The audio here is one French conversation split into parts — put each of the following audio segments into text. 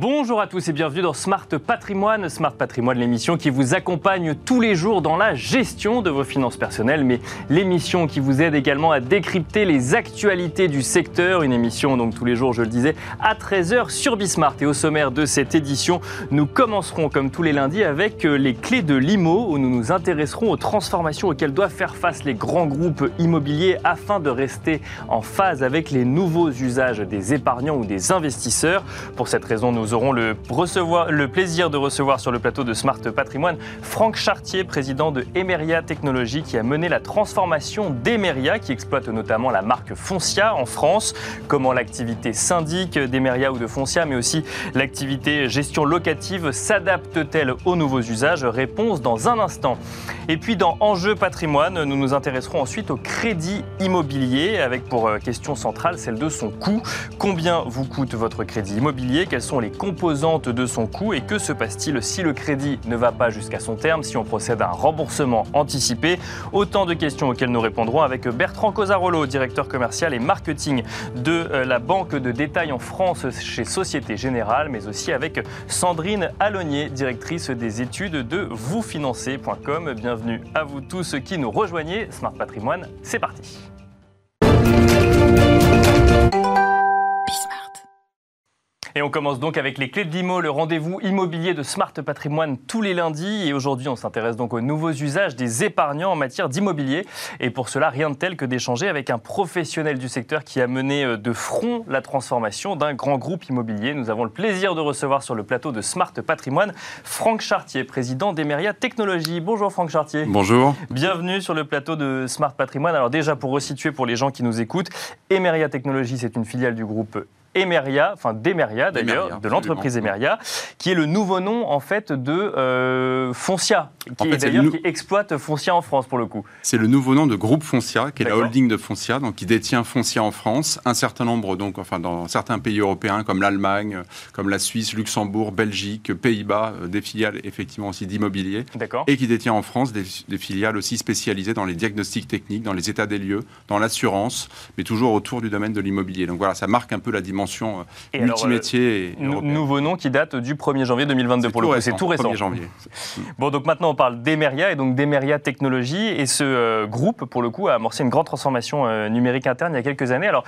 Bonjour à tous et bienvenue dans Smart Patrimoine. Smart Patrimoine, l'émission qui vous accompagne tous les jours dans la gestion de vos finances personnelles, mais l'émission qui vous aide également à décrypter les actualités du secteur. Une émission donc tous les jours, je le disais, à 13h sur Bismart. Et au sommaire de cette édition, nous commencerons comme tous les lundis avec euh, les clés de l'IMO, où nous nous intéresserons aux transformations auxquelles doivent faire face les grands groupes immobiliers afin de rester en phase avec les nouveaux usages des épargnants ou des investisseurs. Pour cette raison, nous aurons le, plaisir de recevoir sur le plateau de Smart Patrimoine Franck Chartier, président de Emeria Technologies, qui a mené la transformation d'Emeria, qui exploite notamment la marque Foncia en France. Comment l'activité syndic d'Emeria ou de Foncia, mais aussi l'activité gestion locative s'adapte-t-elle aux nouveaux usages? Réponse dans un instant. Et puis dans Enjeu patrimoine, nous nous intéresserons ensuite au crédit immobilier, avec pour euh, question centrale celle de son coût. Combien vous coûte votre crédit immobilier? Quelles sont les composantes de son coût Et que se passe-t-il si le crédit ne va pas jusqu'à son terme, si on procède à un remboursement anticipé? Autant de questions auxquelles nous répondrons avec Bertrand Cosarolo, directeur commercial et marketing de euh, la banque de détail en France chez Société Générale, mais aussi avec Sandrine Alonier, directrice des études de vousfinancer.com. Bienvenue à vous tous qui nous rejoignez. Smart Patrimoine, c'est parti. Et on commence donc avec les clés de l'IMO, le rendez-vous immobilier de Smart Patrimoine tous les lundis. Et aujourd'hui, on s'intéresse donc aux nouveaux usages des épargnants en matière d'immobilier. Et pour cela, rien de tel que d'échanger avec un professionnel du secteur qui a mené euh, de front la transformation d'un grand groupe immobilier. Nous avons le plaisir de recevoir sur le plateau de Smart Patrimoine Franck Chartier, président d'Emeria Technologies. Bonjour Franck Chartier. Bonjour. Bienvenue sur le plateau de Smart Patrimoine. Alors déjà, pour resituer pour les gens qui nous écoutent, Emeria Technologies, c'est une filiale du groupe Emeria, enfin d'Emeria d'ailleurs, de l'entreprise Emeria, qui est le nouveau nom en fait de euh, Foncia, qui d'ailleurs qui exploite Foncia en France pour le coup. C'est le nouveau nom de Groupe Foncia, qui est la holding de Foncia, donc qui détient Foncia en France, un certain nombre donc enfin dans certains pays européens comme l'Allemagne, comme la Suisse, Luxembourg, Belgique, Pays-Bas, euh, des filiales effectivement aussi d'immobilier, et qui détient en France des, des, filiales aussi spécialisées dans les diagnostics techniques, dans les états des lieux, dans l'assurance, mais toujours autour du domaine de l'immobilier. Donc voilà, ça marque un peu la dimension dimension euh, multimétier. nouveau nom qui date du 1er janvier 2022 pour le coup. C'est tout récent. 1er janvier. Bon, donc maintenant on parle d'Emeria et donc d'Emeria Technologies. Et ce euh, groupe, pour le coup, a amorcé une grande transformation euh, numérique interne il y a quelques années. Alors,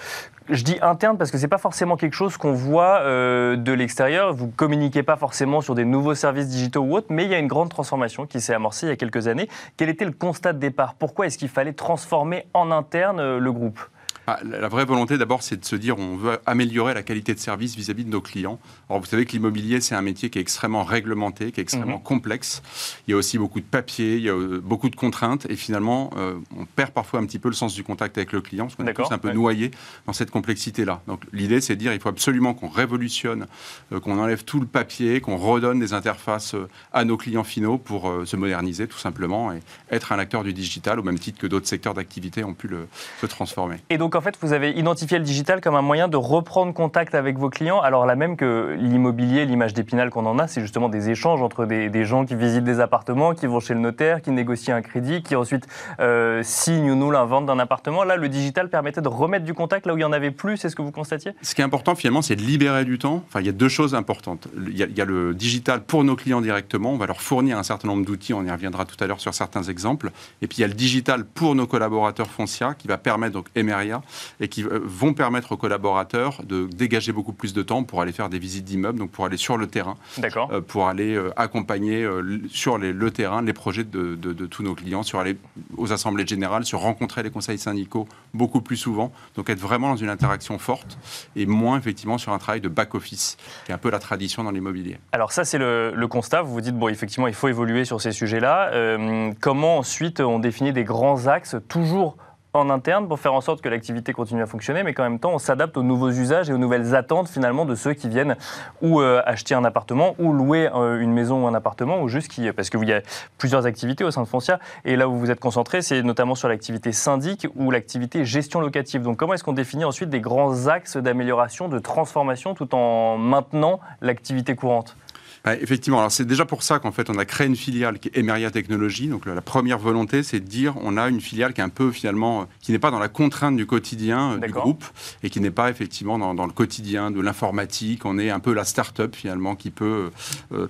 je dis interne parce que c'est pas forcément quelque chose qu'on voit de l'extérieur. Vous communiquez pas forcément sur des nouveaux services digitaux ou autres, mais il y a une grande transformation qui s'est amorcée il y a quelques années. Quel était le constat de départ? Pourquoi est-ce qu'il fallait transformer en interne le groupe? Ah, la vraie volonté, d'abord, c'est de se dire on veut améliorer la qualité de service vis-à-vis de nos clients. Alors, vous savez que l'immobilier, c'est un métier qui est extrêmement réglementé, qui est extrêmement mhm. complexe. Il y a aussi beaucoup de papiers, il y a euh, beaucoup de contraintes, et finalement, euh, on perd parfois un petit peu le sens du contact avec le client, parce qu'on est tous un peu noyés dans cette complexité-là. Donc, l'idée, c'est de dire il faut absolument qu'on révolutionne, euh, qu'on enlève tout le papier, qu'on redonne des interfaces à nos clients finaux pour se moderniser, tout simplement, et être un acteur du digital, au même titre que d'autres secteurs d'activité ont pu le, se transformer. Et donc, donc en fait, vous avez identifié le digital comme un moyen de reprendre contact avec vos clients, alors là même que l'immobilier, l'image d'épinal qu'on en a, c'est justement des échanges entre des, gens qui visitent des appartements, qui vont chez le notaire, qui négocient un crédit, qui ensuite euh, signent ou nous la vente d'un appartement. Là, le digital permettait de remettre du contact là où il n'y en avait plus, c'est ce que vous constatiez? Ce qui est important finalement, c'est de libérer du temps. Enfin, il y a deux choses importantes. Il y, a, le digital pour nos clients directement, on va leur fournir un certain nombre d'outils, on y reviendra tout à l'heure sur certains exemples. Et puis il y a le digital pour nos collaborateurs Foncia qui va permettre donc Emeria et qui euh, vont permettre aux collaborateurs de dégager beaucoup plus de temps pour aller faire des visites d'immeubles, donc pour aller sur le terrain, euh, pour aller euh, accompagner sur le terrain les projets de, tous nos clients, sur aller aux assemblées générales, sur rencontrer les conseils syndicaux beaucoup plus souvent, donc être vraiment dans une interaction forte et moins effectivement sur un travail de back-office, qui est un peu la tradition dans l'immobilier. Alors ça c'est le, constat, vous vous dites, bon effectivement il faut évoluer sur ces sujets-là. comment ensuite on définit des grands axes toujours en interne pour faire en sorte que l'activité continue à fonctionner, mais qu'en même temps, on s'adapte aux nouveaux usages et aux nouvelles attentes finalement de ceux qui viennent ou euh, acheter un appartement ou louer euh, une maison ou un appartement ou juste qui, parce qu'il y a plusieurs activités au sein de Foncia et là où vous êtes concentré, c'est notamment sur l'activité syndic ou l'activité gestion locative. Donc comment est-ce qu'on définit ensuite des grands axes d'amélioration, de transformation tout en maintenant l'activité courante? Bah, effectivement, alors c'est déjà pour ça qu'en fait on a créé une filiale qui est Emeria Technologies. Donc la première volonté, c'est de dire on a une filiale qui est un peu finalement qui n'est pas dans la contrainte du quotidien du groupe et qui n'est pas effectivement dans, le quotidien de l'informatique. On est un peu la start-up finalement qui peut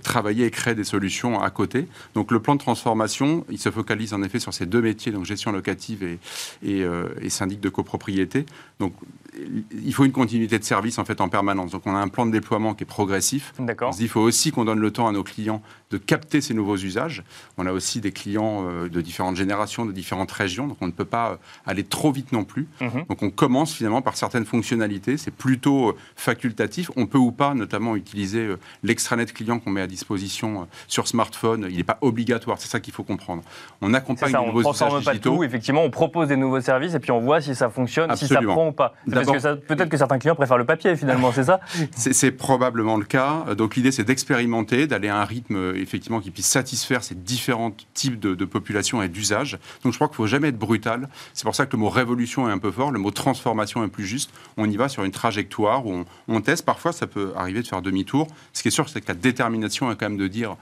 travailler et créer des solutions à côté. Donc le plan de transformation, il se focalise en effet sur ces deux métiers, donc gestion locative et, et, et syndic de copropriété. Donc il faut une continuité de service en fait en permanence. Donc on a un plan de déploiement qui est progressif. On se dit il faut aussi qu'on donne le temps à nos clients de capter ces nouveaux usages. On a aussi des clients euh, de différentes générations, de différentes régions, donc on ne peut pas euh, aller trop vite non plus. Mhm. Donc on commence finalement par certaines fonctionnalités. C'est plutôt euh, facultatif. On peut ou pas, notamment utiliser l'extranet client qu'on met à disposition sur smartphone. Il n'est pas obligatoire. C'est ça qu'il faut comprendre. On accompagne les nouveaux usages pas Tout. Effectivement, on propose des nouveaux services et puis on voit si ça fonctionne, si ça prend ou pas. Peut-être que certains clients préfèrent le papier finalement, c'est ça? C'est probablement le cas. Donc l'idée, c'est d'expérimenter, d'aller à un rythme effectivement qui puisse satisfaire ces différents types de, populations et d'usages. Donc je crois qu'il ne faut jamais être brutal. C'est pour ça que le mot révolution est un peu fort, le mot transformation est plus juste. On y va sur une trajectoire où on, on teste. Parfois, ça peut arriver de faire demi-tour. Ce qui est sûr, c'est que la détermination est quand même de dire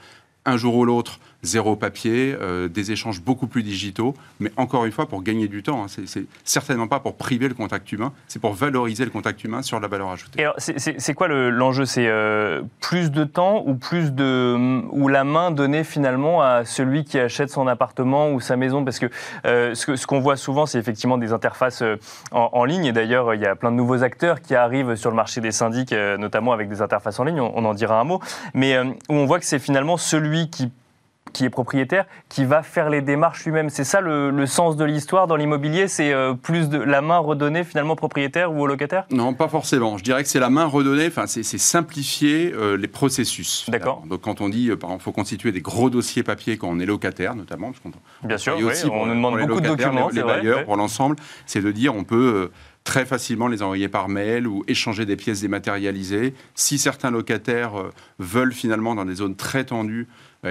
un jour ou l'autre, zéro papier, euh, des échanges beaucoup plus digitaux, mais encore une fois pour gagner du temps. Hein. C'est certainement pas pour priver le contact humain, c'est pour valoriser le contact humain sur la valeur ajoutée. c'est quoi l'enjeu? C'est euh, plus de temps ou plus de ou la main donnée finalement à celui qui achète son appartement ou sa maison? Parce que euh, ce qu'on voit souvent, c'est effectivement des interfaces en, ligne. Et d'ailleurs, il y a plein de nouveaux acteurs qui arrivent sur le marché des syndics, notamment avec des interfaces en ligne. On, on en dira un mot, mais où on voit que c'est finalement celui qui qui est propriétaire, qui va faire les démarches lui-même. C'est ça le, sens de l'histoire dans l'immobilier C'est euh, plus de la main redonnée finalement au propriétaire ou au locataire Non, pas forcément. Je dirais que c'est la main redonnée, enfin, c'est simplifier euh, les processus. D'accord. Donc quand on dit, euh, par exemple, faut constituer des gros dossiers papier quand on est locataire, notamment, parce Bien sûr, oui, on nous demande beaucoup de documents, les, les bailleurs, pour l'ensemble, c'est de dire on peut très facilement les envoyer par mail ou échanger des pièces dématérialisées. Si certains locataires veulent finalement dans des zones très tendues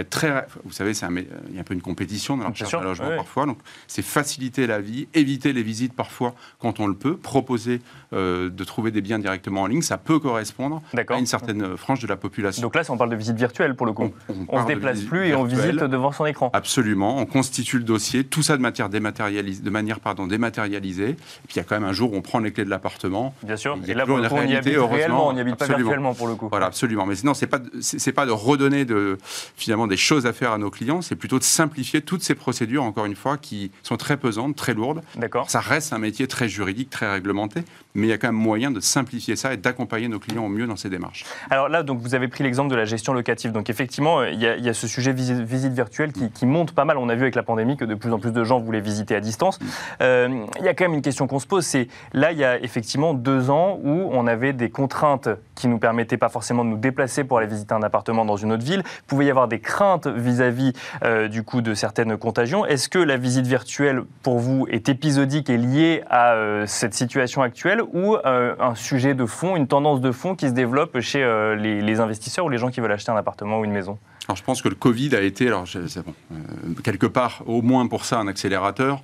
très. Vous savez, un, il y a un peu une compétition dans la recherche d'un logement parfois. Donc, c'est faciliter la vie, éviter les visites parfois quand on le peut, proposer euh, de trouver des biens directement en ligne. Ça peut correspondre à une certaine frange de la population. Donc là, on parle de visite virtuelle pour le coup. On, ne se déplace plus et on visite devant son écran. Absolument. On constitue le dossier, tout ça de, matière dématérialisée, de manière pardon, dématérialisée. Et puis il y a quand même un jour où on prend les clés de l'appartement. Bien sûr. Il y a là, une réalité, on réellement, on n'y habite pas virtuellement pour le coup. Voilà, absolument. Mais sinon, c'est pas c'est pas de redonner de finalement des choses à faire à nos clients, c'est plutôt de simplifier toutes ces procédures, encore une fois, qui sont très pesantes, très lourdes. D'accord. Ça reste un métier très juridique, très réglementé, mais il y a quand même moyen de simplifier ça et d'accompagner nos clients au mieux dans ces démarches. Alors là, donc, vous avez pris l'exemple de la gestion locative. Donc effectivement, il y a, ce sujet visite, visite virtuelle qui, monte pas mal. On a vu avec la pandémie que de plus en plus de gens voulaient visiter à distance. Mm. Euh, il y a quand même une question qu'on se pose, c'est là, il y a effectivement deux ans où on avait des contraintes qui nous permettaient pas forcément de nous déplacer pour aller visiter un appartement dans une autre ville. Il pouvait y avoir des crainte vis-à-vis euh, du coup de certaines contagions. Est-ce que la visite virtuelle pour vous est épisodique et liée à euh, cette situation actuelle ou euh, un sujet de fond, une tendance de fond qui se développe chez les, investisseurs ou les gens qui veulent acheter un appartement ou une maison? Alors, je pense que le Covid a été, alors, bon, quelque part, au moins pour ça, un accélérateur.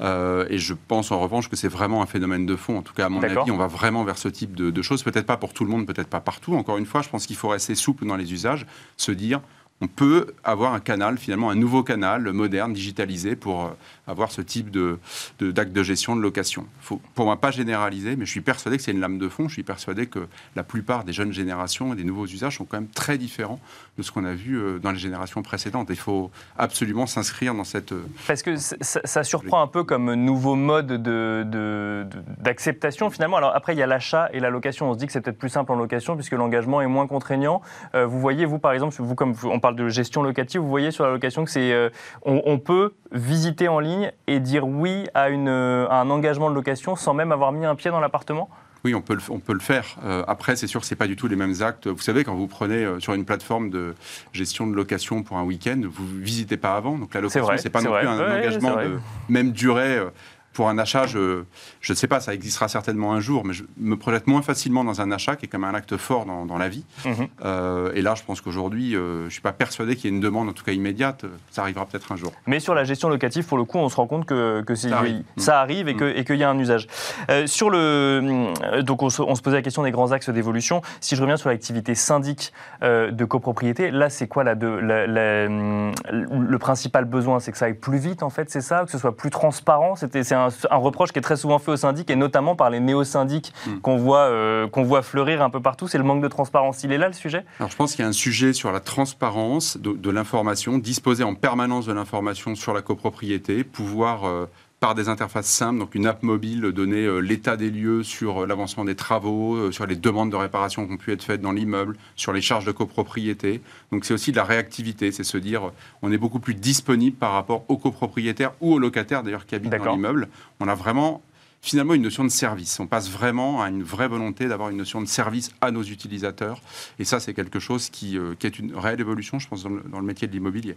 et je pense en revanche que c'est vraiment un phénomène de fond. En tout cas, à mon avis, on va vraiment vers ce type de, de choses. Peut-être pas pour tout le monde, peut-être pas partout. Encore une fois, je pense qu'il faut rester souple dans les usages, se dire on peut avoir un canal, finalement, un nouveau canal moderne, digitalisé, pour euh, avoir ce type de, d'acte de, gestion de location. Faut, pour moi, pas généraliser, mais je suis persuadé que c'est une lame de fond. Je suis persuadé que la plupart des jeunes générations et des nouveaux usages sont quand même très différents de ce qu'on a vu euh, dans les générations précédentes. Il faut absolument s'inscrire dans cette... Euh, Parce que ça, surprend un peu comme nouveau mode de, d'acceptation, finalement. Alors après, il y a l'achat et la location. On se dit que c'est peut-être plus simple en location, puisque l'engagement est moins contraignant. vous voyez, vous, par exemple, vous, comme on parle de gestion locative, vous voyez sur la location que c'est... on peut visiter en ligne et dire oui à, une, un engagement de location sans même avoir mis un pied dans l'appartement? Oui, on peut le, on peut le faire. Euh, après, c'est sûr que ce n'est pas du tout les mêmes actes. Vous savez, quand vous prenez euh, sur une plateforme de gestion de location pour un week-end, vous ne visitez pas avant. Donc la location, ce n'est pas non plus un engagement de même durée. Euh, pour un achat, je ne sais pas, ça existera certainement un jour, mais je me projette moins facilement dans un achat qui est comme un acte fort dans, dans la vie. Mhm. Euh, et là, je pense qu'aujourd'hui, euh, je ne suis pas persuadé qu'il y ait une demande, en tout cas immédiate. Ça arrivera peut-être un jour. Mais sur la gestion locative, pour le coup, on se rend compte que, que ça, arrive. ça, arrive. et mm. qu'il y a un usage. Euh, sur le, donc on se, on se, posait la question des grands axes d'évolution. Si je reviens sur l'activité syndic de copropriété, là, c'est quoi la, de, le principal besoin? C'est que ça aille plus vite, en fait, c'est ça? Que ce soit plus transparent? C'est un, un, reproche qui est très souvent fait aux syndics, et notamment par les néo-syndics mm. qu'on voit, qu'on voit fleurir un peu partout. C'est le manque de transparence. Il est là, le sujet? Alors, je pense qu'il y a un sujet sur la transparence de, l'information, disposer en permanence de l'information sur la copropriété, pouvoir euh, par des interfaces simples, donc une app mobile, donner euh, l'état des lieux sur euh, l'avancement des travaux, sur les demandes de réparation qui ont pu être faites dans l'immeuble, sur les charges de copropriété. Donc c'est aussi de la réactivité, c'est se dire on est beaucoup plus disponible par rapport aux copropriétaires ou aux locataires d'ailleurs qui habitent dans l'immeuble. On a vraiment finalement une notion de service. On passe vraiment à une vraie volonté d'avoir une notion de service à nos utilisateurs. Et ça, c'est quelque chose qui, euh, est une réelle évolution, je pense, dans le, métier de l'immobilier.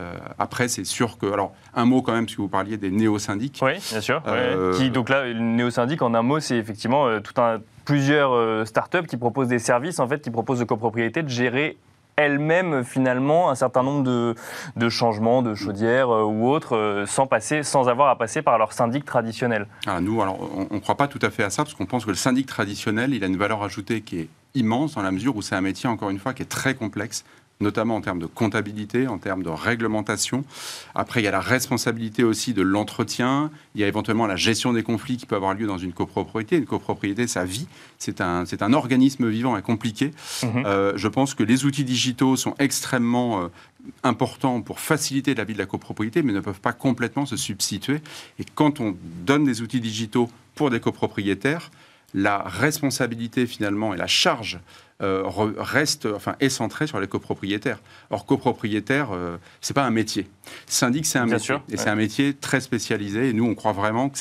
Euh, après, c'est sûr que... Alors, un mot quand même, puisque vous parliez des néo-syndics. Oui, bien sûr. Euh, qui, donc là, le néo-syndic, en un mot, c'est effectivement tout un, plusieurs startups qui proposent des services, en fait, qui proposent de copropriété de gérer elle-même finalement un certain nombre de, changements de chaudières euh, ou autres euh, sans passer, sans avoir à passer par leur syndic traditionnel. Ah, nous, alors, on ne croit pas tout à fait à ça parce qu'on pense que le syndic traditionnel, il a une valeur ajoutée qui est immense dans la mesure où c'est un métier, encore une fois, qui est très complexe notamment en termes de comptabilité, en termes de réglementation. Après, il y a la responsabilité aussi de l'entretien, il y a éventuellement la gestion des conflits qui peut avoir lieu dans une copropriété. Une copropriété, ça vit, c'est un, c'est un organisme vivant et compliqué. Mhm. Euh, je pense que les outils digitaux sont extrêmement euh, importants pour faciliter la vie de la copropriété, mais ne peuvent pas complètement se substituer. Et quand on donne des outils digitaux pour des copropriétaires, la responsabilité finalement et la charge euh, reste, enfin, est centré sur les copropriétaires. Or, copropriétaire, euh, c'est pas un métier. Syndic, c'est un métier. et c'est un métier très spécialisé. Et nous, on croit vraiment que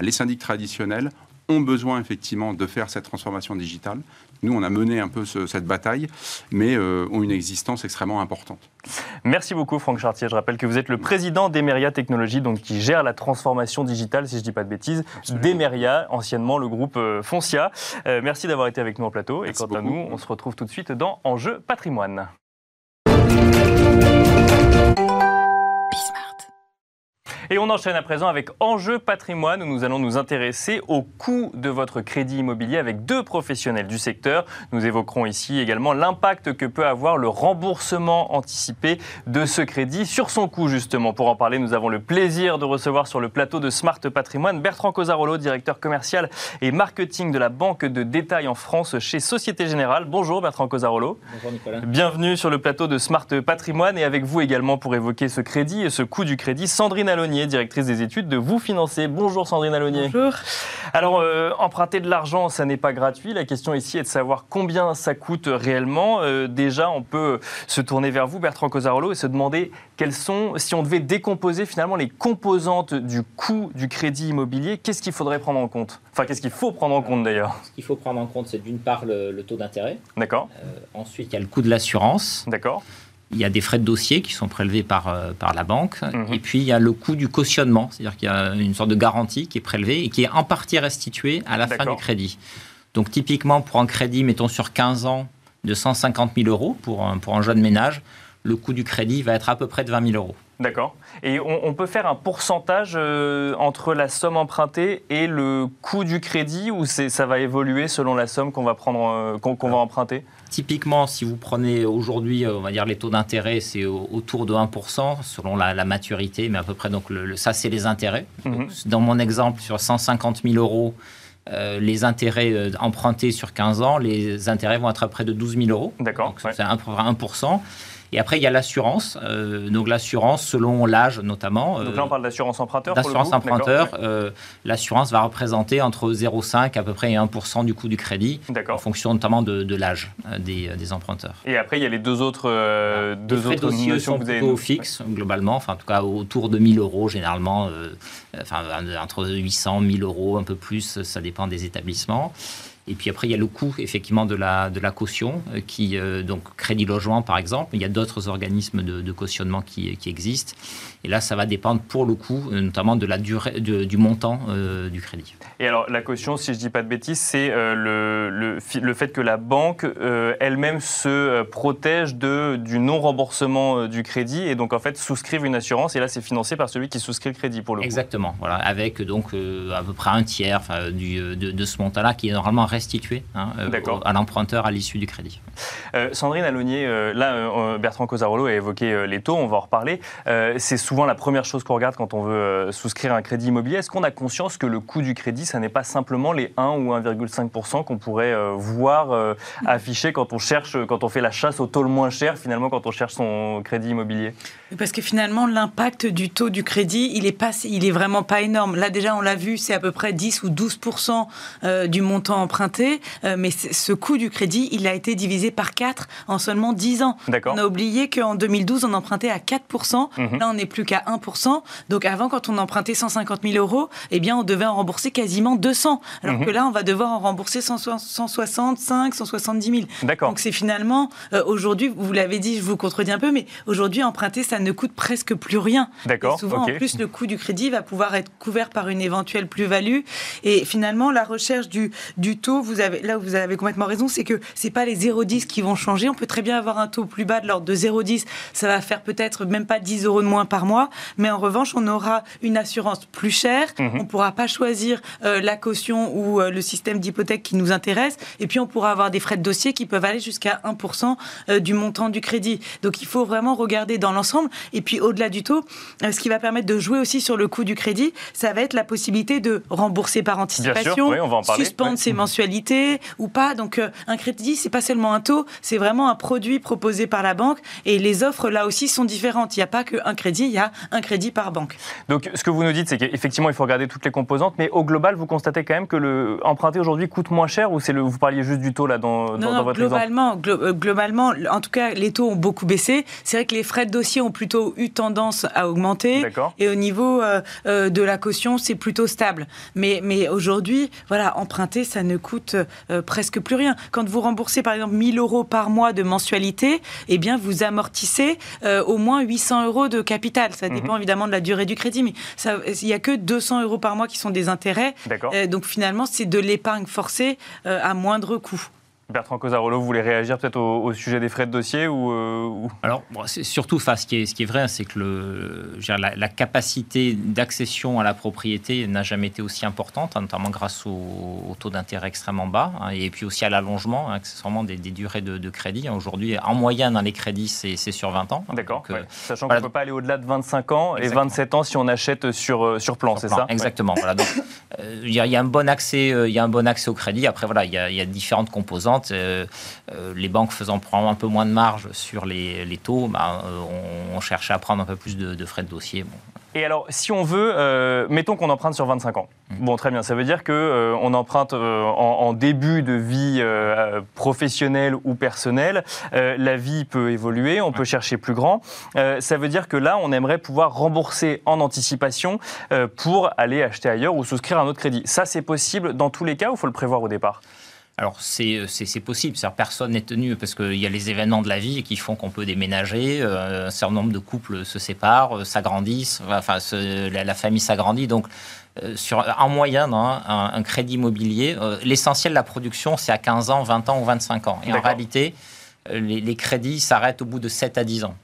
les syndics traditionnels ont besoin effectivement de faire cette transformation digitale. Nous, on a mené un peu cette bataille, mais euh, ont une existence extrêmement importante. Merci beaucoup, Franck Chartier. Je rappelle que vous êtes le président d'Emeria Technologies, donc qui gère la transformation digitale, si je ne dis pas de bêtises, d'Emeria, anciennement le groupe euh, Foncia. Euh, merci d'avoir été avec nous en plateau. et quant à nous, on se retrouve tout de suite dans Enjeu patrimoine. Et on enchaîne à présent avec Enjeu patrimoine où nous allons nous intéresser au coût de votre crédit immobilier avec deux professionnels du secteur. Nous évoquerons ici également l'impact que peut avoir le remboursement anticipé de ce crédit sur son coût justement. Pour en parler, nous avons le plaisir de recevoir sur le plateau de Smart Patrimoine Bertrand Cosarolo, directeur commercial et marketing de la banque de détail en France chez Société Générale. Bonjour Bertrand Cosarolo. Bonjour Nicolas. Bienvenue sur le plateau de Smart Patrimoine et avec vous également pour évoquer ce crédit et ce coût du crédit, Sandrine Alonier directrice des études de Vous Financer. Bonjour Sandrine Alonier. Bonjour. Alors, euh, emprunter de l'argent, ça n'est pas gratuit. La question ici est de savoir combien ça coûte réellement. Euh, déjà, on peut se tourner vers vous, Bertrand Cosarolo, et se demander quelles sont, si on devait décomposer finalement les composantes du coût du crédit immobilier, qu'est-ce qu'il faudrait prendre en compte? Enfin, qu'est-ce qu'il faut prendre en compte d'ailleurs? Ce qu'il faut prendre en compte, c'est d'une part le, taux d'intérêt. D'accord. Euh, ensuite, il y a le coût de l'assurance. D'accord. Il y a des frais de dossier qui sont prélevés par, euh, par la banque. Mhm. Et puis, il y a le coût du cautionnement, c'est-à-dire qu'il y a une sorte de garantie qui est prélevée et qui est en partie restituée à la fin du crédit. Donc, typiquement, pour un crédit, mettons sur 15 ans, de 150 000 euros pour un, pour un jeune ménage, le coût du crédit va être à peu près de 20 000 euros. D'accord. Et on, peut faire un pourcentage euh, entre la somme empruntée et le coût du crédit ou ça va évoluer selon la somme qu'on va, prendre, euh, qu'on, va emprunter? Typiquement, si vous prenez aujourd'hui, euh, on va dire les taux d'intérêt, c'est autour de 1% selon la, maturité, mais à peu près, donc le, ça, c'est les intérêts. Mhm. Dans mon exemple, sur 150 000 euros, euh, les intérêts empruntés sur 15 ans, les intérêts vont être à près de 12 000 euros. D'accord. C'est 1%. Et après, il y a l'assurance. Euh, donc l'assurance selon l'âge notamment. Donc là, on parle d'assurance emprunteur. D'assurance emprunteur. Euh, l'assurance va représenter entre 0,5 à peu près et 1% du coût du crédit, en fonction notamment de, l'âge euh, des, emprunteurs. Et après, il y a les deux autres, euh, deux autres dossiers sont plutôt fixes globalement, enfin en tout cas autour de 1000 euros généralement, enfin entre 800, 1000 euros, un peu plus, ça dépend des établissements. Et puis après, il y a le coût effectivement de la, caution, euh, qui, euh, donc Crédit Logement par exemple, il y a d'autres organismes de, cautionnement qui, qui, existent. Et là, ça va dépendre pour le coup, notamment de la durée, du montant du crédit. Et alors, la caution, si je ne dis pas de bêtises, c'est le, le, le, fait que la banque elle-même se protège de, du non-remboursement du crédit et donc en fait souscrive une assurance. Et là, c'est financé par celui qui souscrit le crédit pour le Exactement. Voilà, avec donc à peu près un tiers du, de, de, ce montant-là qui est normalement restitué hein, à l'emprunteur à l'issue du crédit. Sandrine Alonier, là, Bertrand Cosarolo a évoqué les taux, on va en reparler. c'est souvent la première chose qu'on regarde quand on veut souscrire un crédit immobilier. Est-ce qu'on a conscience que le coût du crédit, ça n'est pas simplement les 1 ou 1,5% qu'on pourrait voir affichés quand on cherche, quand on fait la chasse au taux le moins cher, finalement, quand on cherche son crédit immobilier? Parce que finalement, l'impact du taux du crédit, il est, pas, il est vraiment pas énorme. Là, déjà, on l'a vu, c'est à peu près 10 ou 12% du montant emprunté, mais ce coût du crédit, il a été divisé par 4 en seulement 10 ans. On a oublié qu'en 2012, on empruntait à 4%. Mhm. Là, on n'est plus qu'à 1%. Donc avant, quand on empruntait 150 000 euros, eh bien, on devait en rembourser quasiment 200. Alors mhm. que là, on va devoir en rembourser 165, 170 000. Donc c'est finalement, euh, aujourd'hui, vous l'avez dit, je vous contredis un peu, mais aujourd'hui, emprunter, ça ne coûte presque plus rien. D'accord. Souvent, en plus, le coût du crédit va pouvoir être couvert par une éventuelle plus-value. Et finalement, la recherche du, du taux, vous avez, là où vous avez complètement raison, c'est que c'est pas les 0,10 qui vont changer. On peut très bien avoir un taux plus bas de l'ordre de 0,10. Ça va faire peut-être même pas 10 euros de moins par mois. Mais en revanche, on aura une assurance plus chère. Mhm. On ne pourra pas choisir euh, la caution ou euh, le système d'hypothèque qui nous intéresse. Et puis, on pourra avoir des frais de dossier qui peuvent aller jusqu'à 1% euh, du montant du crédit. Donc, il faut vraiment regarder dans l'ensemble. Et puis, au-delà du taux, ce qui va permettre de jouer aussi sur le coût du crédit, ça va être la possibilité de rembourser par anticipation, suspendre ses mensualités ou pas. Donc, un crédit, c'est pas seulement un taux, c'est vraiment un produit proposé par la banque. Et les offres, là aussi, sont différentes. Il n'y a pas qu'un crédit, il y a un crédit par banque. Donc, ce que vous nous dites, c'est qu'effectivement, il faut regarder toutes les composantes, mais au global, vous constatez quand même que le emprunter aujourd'hui coûte moins cher ou c'est le, vous parliez juste du taux là dans, non, non, globalement, euh, globalement, en tout cas, les taux ont beaucoup baissé. C'est vrai que les frais de dossier ont plutôt eu tendance à augmenter. Et au niveau euh, euh, de la caution, c'est plutôt stable. Mais, mais aujourd'hui, voilà, emprunter, ça ne coûte presque plus rien. Quand vous remboursez par exemple 1000 euros par mois de mensualité, eh bien vous amortissez au moins 800 euros de capital. Ça dépend mhm. évidemment de la durée du crédit, mais il n'y a que 200 euros par mois qui sont des intérêts. donc finalement, c'est de l'épargne forcée à moindre coût. Bertrand Cosarolo, vous voulez réagir peut-être au, sujet des frais de dossier ou, euh, Alors, surtout, enfin, ce, qui est, ce qui est vrai, c'est que le, la, capacité d'accession à la propriété n'a jamais été aussi importante, hein, notamment grâce au, taux d'intérêt extrêmement bas, hein, et puis aussi à l'allongement, hein, accessoirement des, des, durées de, crédit. Aujourd'hui, en moyenne, dans les crédits, c'est sur 20 ans. D'accord. Euh, Sachant qu'on ne peut pas aller au-delà de 25 ans et 27 ans si on achète sur, euh, sur plan, c'est ça Exactement. Voilà, il y, a un bon accès, il y a un bon accès au crédit. Après, voilà, il y a, il y a différentes composantes euh, euh, les banques faisant prendre un peu moins de marge sur les, taux, bah, euh, on, cherchait à prendre un peu plus de, frais de dossier. Et alors, si on veut, mettons qu'on emprunte sur 25 ans. Mmh. Bon, très bien. Ça veut dire qu'on on emprunte en, début de vie professionnelle ou personnelle. la vie peut évoluer, on peut chercher plus grand. ça veut dire que là, on aimerait pouvoir rembourser en anticipation pour aller acheter ailleurs ou souscrire un autre crédit. Ça, c'est possible dans tous les cas ou il faut le prévoir au départ? Alors c'est possible, personne n'est tenu parce qu'il y a les événements de la vie qui font qu'on peut déménager, euh, un certain nombre de couples se séparent, euh, s'agrandissent, enfin la, famille s'agrandit, donc euh, sur en moyenne hein, un, crédit immobilier, l'essentiel de la production c'est à 15 ans, 20 ans ou 25 ans. Et en réalité, les, les crédits s'arrêtent au bout de 7 à 10 ans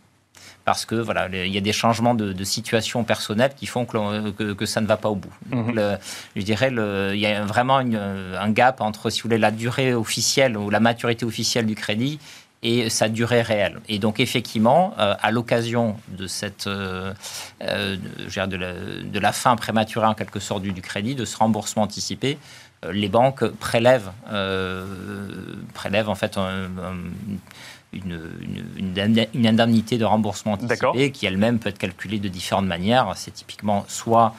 parce que voilà, il y a des changements de, situation personnelle qui font que, que, ça ne va pas au bout. Mhm. je dirais, le, il y a vraiment un gap entre, si vous voulez, la durée officielle ou la maturité officielle du crédit et sa durée réelle. Et donc effectivement, euh, à l'occasion de cette, euh, euh, de, la, de, la, fin prématurée en quelque sorte du, crédit, de ce remboursement anticipé, les banques prélèvent, prélèvent en fait un, une, indemnité de remboursement anticipé qui elle-même peut être calculée de différentes manières. C'est typiquement soit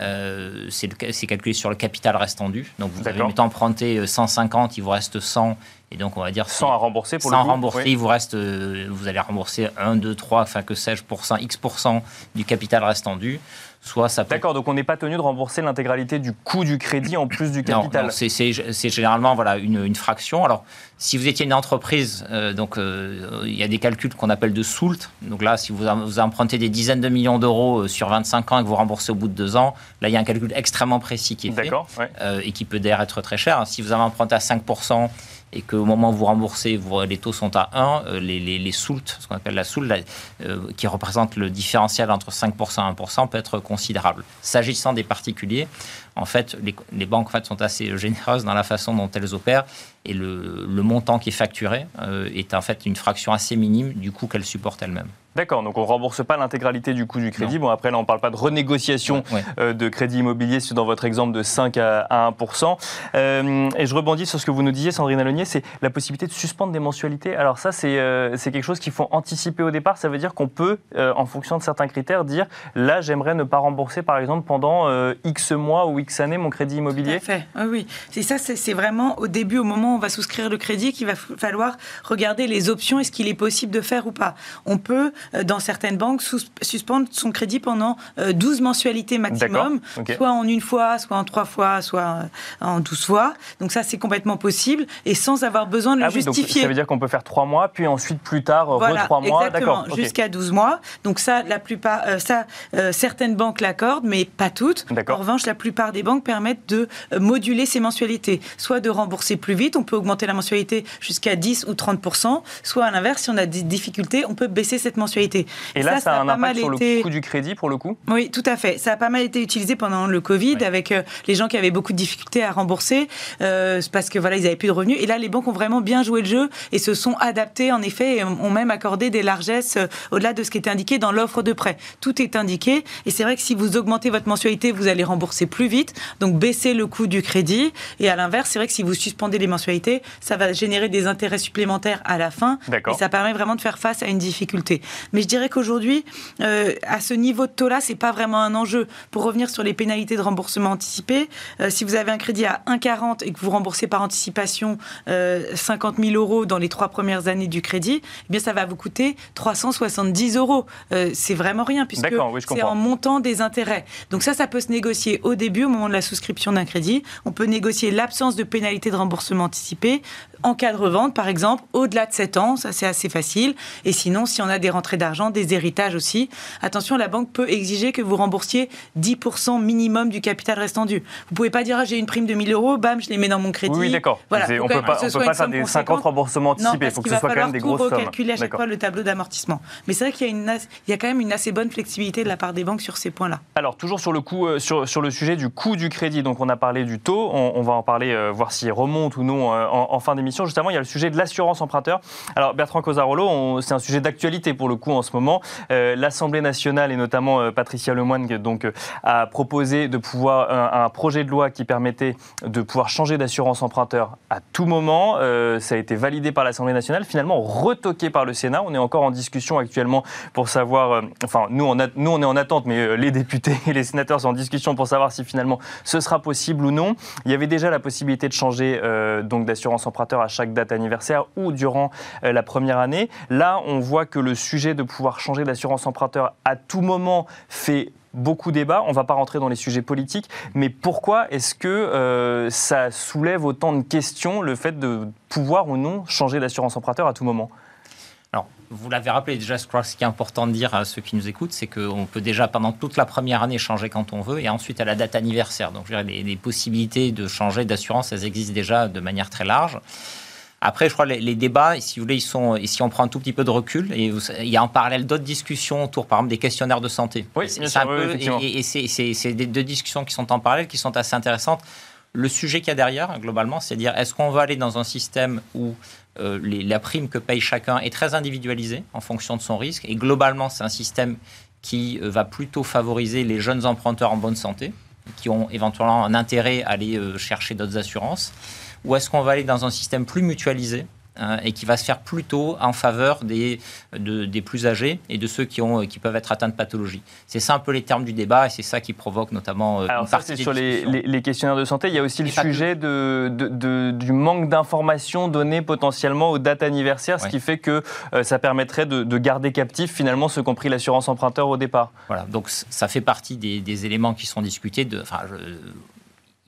euh, c'est calculé sur le capital restant dû. Donc vous avez emprunté 150, euh, il vous reste 100 et donc on va dire 100 à rembourser pour le rembourser, il vous reste euh, vous allez rembourser 1 2 3 enfin que sais-je X du capital restant dû soit ça D'accord, donc on n'est pas tenu de rembourser l'intégralité du coût du crédit en plus du capital. Non, c'est généralement voilà, une, fraction. Alors, si vous étiez une entreprise, euh, donc euh, il y a des calculs qu'on appelle de SOULT. Donc là, si vous, vous empruntez des dizaines de millions d'euros euh, sur 25 ans et que vous remboursez au bout de deux ans, là, il y a un calcul extrêmement précis qui est fait et qui peut d'ailleurs être très cher. Si vous avez emprunté à 5%, et qu'au moment où vous remboursez, les taux sont à 1, euh, les, les, les soult, ce qu'on appelle la soult, qui représente le différentiel entre 5% et 1%, peut être considérable. S'agissant des particuliers, en fait, les, banques en sont assez généreuses dans la façon dont elles opèrent et le, montant qui est facturé euh, est en fait une fraction assez minime du coût qu'elles supportent elles-mêmes. D'accord, donc on ne rembourse pas l'intégralité du coût du crédit. Bon, après, là, on ne parle pas de renégociation euh, de crédit immobilier, c'est dans votre exemple de 5 à, 1 euh, Et je rebondis sur ce que vous nous disiez, Sandrine Alonier, c'est la possibilité de suspendre des mensualités. Alors ça, c'est quelque chose qu'il faut anticiper au départ. Ça veut dire qu'on peut, en fonction de certains critères, dire là, j'aimerais ne pas rembourser, par exemple, pendant X mois ou X années mon crédit immobilier Tout à fait. Oui, c'est ça, c'est vraiment au début, au moment où on va souscrire le crédit, qu'il va falloir regarder les options et ce qu'il est possible de faire ou pas. On peut, euh, dans certaines banques, suspendre son crédit pendant 12 euh, mensualités maximum, soit en une fois, soit en trois fois, soit euh, en 12 fois. Donc ça, c'est complètement possible et sans avoir besoin de le ah justifier. ça veut dire qu'on peut faire trois mois, puis ensuite plus tard, voilà, re mois. D'accord. Jusqu'à 12 mois. Donc ça, la plupart, ça, certaines banques l'accordent, mais pas toutes. En revanche, la plupart des banques permettent de euh, moduler ces mensualités. Soit de rembourser plus vite, on peut augmenter la mensualité jusqu'à 10 ou 30 soit à l'inverse, si on a des difficultés, on peut baisser cette mensualité. Et, là, ça, a un impact sur le coût du crédit, pour le coup? Oui, tout à fait. Ça a pas mal été utilisé pendant le Covid, avec euh, les gens qui avaient beaucoup de difficultés à rembourser, euh, parce que voilà, ils n'avaient plus de revenus. Et là, les banques ont vraiment bien joué le jeu et se sont adaptées, en effet, et ont même accordé des largesses au-delà de ce qui était indiqué dans l'offre de prêt. Tout est indiqué. Et c'est vrai que si vous augmentez votre mensualité, vous allez rembourser plus vite donc baisser le coût du crédit. Et à l'inverse, c'est vrai que si vous suspendez les mensualités, ça va générer des intérêts supplémentaires à la fin. Et ça permet vraiment de faire face à une difficulté. Mais je dirais qu'aujourd'hui, euh, à ce niveau de taux-là, c'est pas vraiment un enjeu. Pour revenir sur les pénalités de remboursement anticipé, euh, si vous avez un crédit à 1,40 et que vous remboursez par anticipation 50 euh, 000 euros dans les trois premières années du crédit, eh bien ça va vous coûter 370 euros. c'est vraiment rien puisque c'est en montant des intérêts. Donc ça, ça peut se négocier au début, au moment de la souscription d'un crédit. On peut négocier l'absence de pénalité de remboursement anticipé en cas de revente, par exemple, au-delà de 7 ans. Ça, c'est assez facile. Et sinon, si on a des rentrées d'argent, des héritages aussi, attention, la banque peut exiger que vous remboursiez 10% minimum du capital restant dû. Vous pouvez pas dire, ah, j'ai une prime de 1000 euros, bam, je les mets dans mon crédit. Oui, d'accord. Voilà. On ne peut pas, peut pas faire des 50 remboursements anticipés. il faut que ce soit quand même des grosses sommes. calculer à chaque fois le tableau d'amortissement. Mais c'est vrai qu'il y, a une, il y a quand même une assez bonne flexibilité de la part des banques sur ces points-là. Alors, toujours sur le, euh, sur, sur le sujet du coût du crédit, donc on a parlé du taux, on, va en parler, euh, voir s'il remonte ou non euh, en, fin d'émission. Justement, il y a le sujet de l'assurance emprunteur. Alors Bertrand Cosarolo, c'est un sujet d'actualité pour le coup en ce moment. Euh, L'Assemblée nationale et notamment Patricia Lemoine donc a proposé de pouvoir un, projet de loi qui permettait de pouvoir changer d'assurance emprunteur à tout moment. ça a été validé par l'Assemblée nationale, finalement retoqué par le Sénat. On est encore en discussion actuellement pour savoir, enfin nous on, est en attente, mais les députés et les sénateurs sont en discussion pour savoir si finalement ce sera possible ou non. Il y avait déjà la possibilité de changer euh, donc d'assurance emprunteur à chaque date anniversaire ou durant euh, la première année. Là, on voit que le sujet de pouvoir changer d'assurance emprunteur à tout moment fait beaucoup débat. On ne va pas rentrer dans les sujets politiques, mais pourquoi est-ce que euh, ça soulève autant de questions, le fait de pouvoir ou non changer d'assurance emprunteur à tout moment? Alors, vous l'avez rappelé déjà, je crois que ce qui est important de dire à ceux qui nous écoutent, c'est qu'on peut déjà pendant toute la première année changer quand on veut et ensuite à la date anniversaire. Donc, je dirais, les, possibilités de changer d'assurance, elles existent déjà de manière très large. Après, je crois les, les débats, si vous voulez, ils sont, et si on prend un tout petit peu de recul, et il y a en parallèle d'autres discussions autour, par exemple, des questionnaires de santé. Oui, c'est un peu, et, et c'est des deux discussions qui sont en parallèle, qui sont assez intéressantes. Le sujet qu'il y a derrière, globalement, c'est dire est-ce qu'on va aller dans un système où euh, la prime que paye chacun est très individualisée en fonction de son risque et globalement, c'est un système qui euh, va plutôt favoriser les jeunes emprunteurs en bonne santé, qui ont éventuellement un intérêt à aller euh, chercher d'autres assurances Ou est-ce qu'on va aller dans un système plus mutualisé hein, et qui va se faire plutôt en faveur des, des plus âgés et de ceux qui, ont, qui peuvent être atteints de pathologie. C'est ça un peu les termes du débat et c'est ça qui provoque notamment euh, Alors ça, c'est sur les, les, questionnaires de santé. Il y a aussi le sujet de, de, du manque d'informations données potentiellement aux dates anniversaires, ce qui fait que euh, ça permettrait de, garder captifs finalement ceux qui ont pris l'assurance emprunteur au départ. Voilà, donc ça fait partie des, des éléments qui sont discutés. De, enfin, je,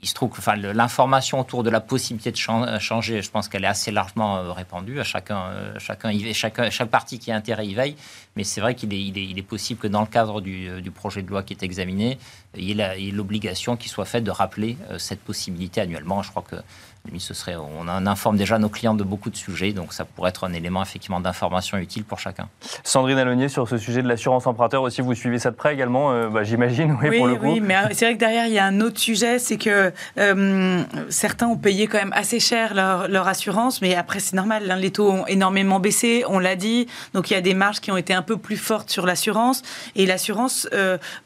il se trouve que enfin, l'information autour de la possibilité de changer, je pense qu'elle est assez largement euh, répandue. À chacun, euh, chacun, chacun, chaque parti qui a intérêt y veille. Mais c'est vrai qu'il est, possible que dans le cadre du, euh, du, projet de loi qui est examiné, il y ait l'obligation qui soit faite de rappeler cette possibilité annuellement. Je crois que ce serait, on informe déjà nos clients de beaucoup de sujets, donc ça pourrait être un élément effectivement d'information utile pour chacun. Sandrine Alonier, sur ce sujet de l'assurance emprunteur aussi, vous suivez ça de près également, euh, bah, j'imagine, oui, pour le coup. Oui, mais euh, c'est vrai que derrière, il y a un autre sujet, c'est que euh, certains ont payé quand même assez cher leur, assurance, mais après, c'est normal, hein, les taux ont énormément baissé, on l'a dit, donc il y a des marges qui ont été un peu plus fortes sur l'assurance, et l'assurance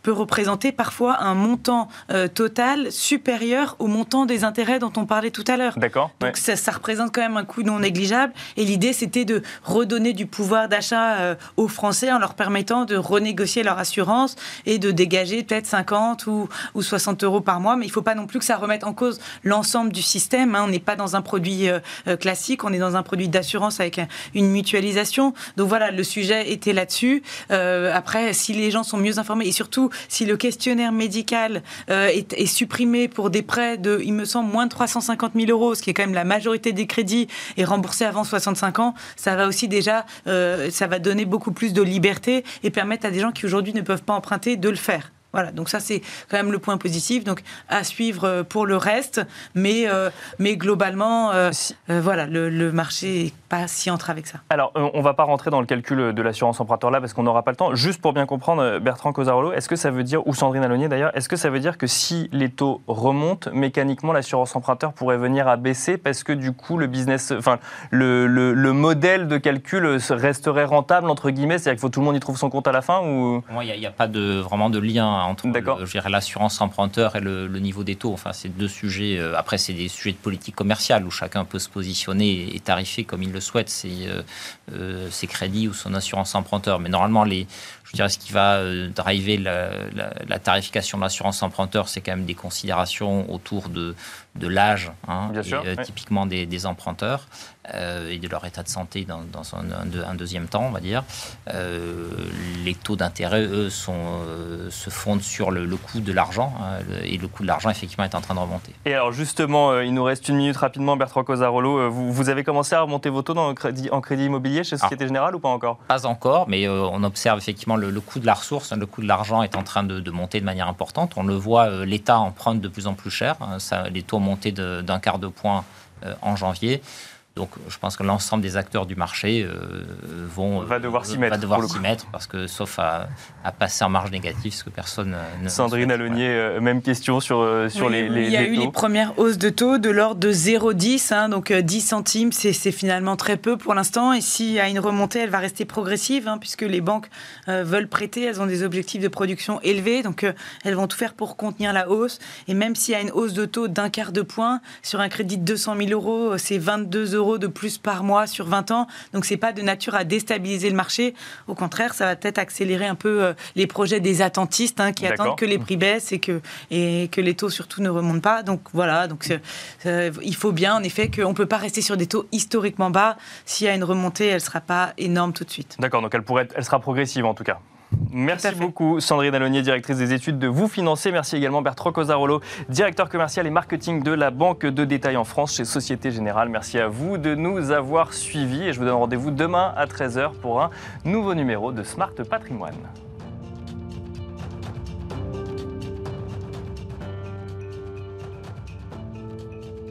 peut représenter parfois un montant total supérieur au montant des intérêts dont on parlait tout à l'heure. D'accord. Donc ça, représente quand même un coût non négligeable. Et l'idée, c'était de redonner du pouvoir d'achat euh, aux Français en leur permettant de renégocier leur assurance et de dégager peut-être 50 ou, ou 60 euros par mois. Mais il ne faut pas non plus que ça remette en cause l'ensemble du système. Hein. On n'est pas dans un produit euh, euh, classique, on est dans un produit d'assurance avec une mutualisation. Donc voilà, le sujet était là-dessus. après, si les gens sont mieux informés et surtout si le questionnaire médical est, est supprimé pour des prêts de, il me semble, moins de 350 000 euros, ce qui est quand même la majorité des crédits, est remboursé avant 65 ans, ça va aussi déjà, euh, ça va donner beaucoup plus de liberté et permettre à des gens qui aujourd'hui ne peuvent pas emprunter de le faire. Voilà, donc ça c'est quand même le point positif. Donc à suivre euh, pour le reste, mais, euh, mais globalement, voilà, le, le marché pas si entre avec ça. Alors, euh, on ne va pas rentrer dans le calcul de l'assurance emprunteur là parce qu'on n'aura pas le temps. Juste pour bien comprendre, euh, Bertrand Cosarolo, est-ce que ça veut dire, ou Sandrine Alonier d'ailleurs, est-ce que ça veut dire que si les taux remontent, mécaniquement l'assurance emprunteur pourrait venir à baisser parce que du coup le business, enfin le, le, modèle de calcul resterait rentable entre guillemets, c'est-à-dire qu'il faut tout le monde y trouve son compte à la fin ou? Il n'y a, pas de, vraiment de lien entre l'assurance emprunteur et le, niveau des taux. Enfin, c'est deux sujets. Euh, après, c'est des sujets de politique commerciale où chacun peut se positionner et tarifer comme il le souhaite ses, euh, euh, ses crédits ou son assurance emprunteur. Mais normalement, les, je dirais ce qui va euh, driver la, la, tarification de l'assurance emprunteur, c'est quand même des considérations autour de, de l'âge, hein, euh, typiquement des, des emprunteurs, euh, et de leur état de santé dans, dans un, deuxième temps, on va dire. les taux d'intérêt, eux, sont, se fondent sur le, coût de l'argent, hein, et le coût de l'argent, effectivement, est en train de remonter. Et alors, justement, il nous reste une minute rapidement, Bertrand Cosarolo. Vous, vous avez commencé à remonter vos taux dans crédit, en crédit immobilier chez Société Générale ou pas encore? Pas encore, mais on observe effectivement le, coût de la ressource, le coût de l'argent est en train de, monter de manière importante. On le voit, euh, l'État emprunte de plus en plus cher. Ça, les taux ont monté d'un quart de point euh, en janvier. Donc je pense que l'ensemble des acteurs du marché euh, vont va devoir s'y mettre, va devoir s'y mettre parce que sauf à, passer en marge négative, ce que personne ne Sandrine Alonier, euh, même question sur, euh, sur les, les, Il y a eu les premières hausses de taux de l'ordre de 0,10, hein, donc 10 centimes, c'est finalement très peu pour l'instant. Et s'il y a une remontée, elle va rester progressive hein, puisque les banques veulent prêter, elles ont des objectifs de production élevés, donc elles vont tout faire pour contenir la hausse. Et même s'il y a une hausse de taux d'un quart de point sur un crédit de 200 000 euros, c'est 22 euros de plus par mois sur 20 ans. Donc c'est pas de nature à déstabiliser le marché. Au contraire, ça va peut-être accélérer un peu euh, les projets des attentistes hein, qui attendent que les prix baissent et que, et que les taux surtout ne remontent pas. Donc voilà, donc il faut bien en effet qu'on ne peut pas rester sur des taux historiquement bas. S'il y a une remontée, elle ne sera pas énorme tout de suite. D'accord, donc elle, pourrait elle sera progressive en tout cas. Merci beaucoup Sandrine Alonier, directrice des études de Vous Financer. Merci également Bertrand Cosarolo, directeur commercial et marketing de la Banque de détail en France chez Société Générale. Merci à vous de nous avoir suivis et je vous donne rendez-vous demain à 13h pour un nouveau numéro de Smart Patrimoine.